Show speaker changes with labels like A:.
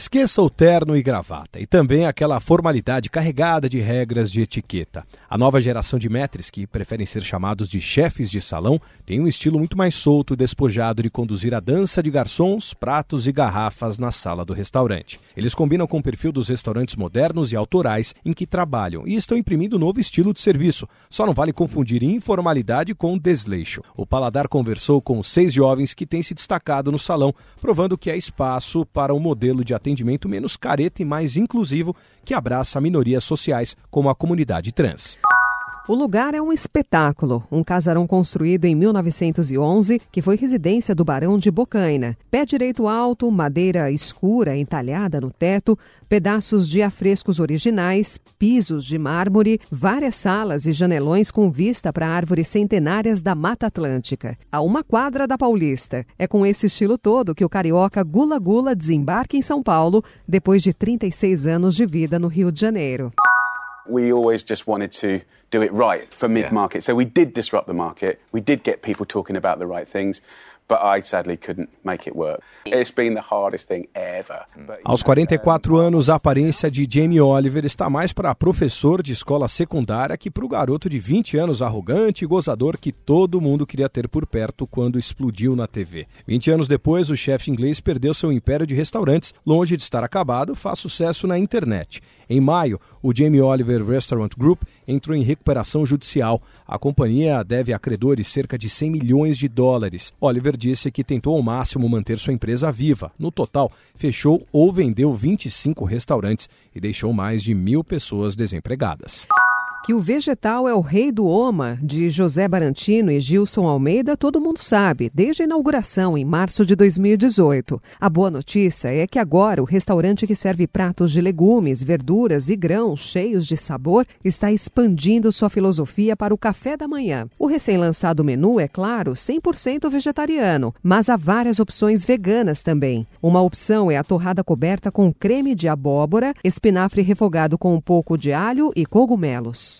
A: Esqueça o terno e gravata e também aquela formalidade carregada de regras de etiqueta. A nova geração de maîtres, que preferem ser chamados de chefes de salão, tem um estilo muito mais solto e despojado de conduzir a dança de garçons, pratos e garrafas na sala do restaurante. Eles combinam com o perfil dos restaurantes modernos e autorais em que trabalham e estão imprimindo um novo estilo de serviço. Só não vale confundir informalidade com desleixo. O Paladar conversou com seis jovens que têm se destacado no salão, provando que há espaço para um modelo de atendimento atendimento menos careta e mais inclusivo que abraça minorias sociais como a comunidade trans.
B: O lugar é um espetáculo, um casarão construído em 1911 que foi residência do Barão de Bocaina. Pé direito alto, madeira escura entalhada no teto, pedaços de afrescos originais, pisos de mármore, várias salas e janelões com vista para árvores centenárias da Mata Atlântica. A uma quadra da Paulista. É com esse estilo todo que o carioca Gula Gula desembarca em São Paulo depois de 36 anos de vida no Rio de Janeiro.
C: We always just wanted to do it right for mid market. Yeah. So we did disrupt the market. We did get people talking about the right things. But I sadly couldn't make it work. It's been the hardest thing ever.
A: Aos 44 anos, a aparência de Jamie Oliver está mais para professor de escola secundária que para o garoto de 20 anos arrogante e gozador que todo mundo queria ter por perto quando explodiu na TV. 20 anos depois, o chefe inglês perdeu seu império de restaurantes, longe de estar acabado, faz sucesso na internet. Em maio, o Jamie Oliver Restaurant Group entrou em recuperação judicial. A companhia deve a credores cerca de 100 milhões de dólares. Oliver disse que tentou ao máximo manter sua empresa viva. No total, fechou ou vendeu 25 restaurantes e deixou mais de mil pessoas desempregadas.
B: Que o vegetal é o rei do Oma, de José Barantino e Gilson Almeida, todo mundo sabe, desde a inauguração em março de 2018. A boa notícia é que agora o restaurante que serve pratos de legumes, verduras e grãos cheios de sabor está expandindo sua filosofia para o café da manhã. O recém-lançado menu é, claro, 100% vegetariano, mas há várias opções veganas também. Uma opção é a torrada coberta com creme de abóbora, espinafre refogado com um pouco de alho e cogumelos.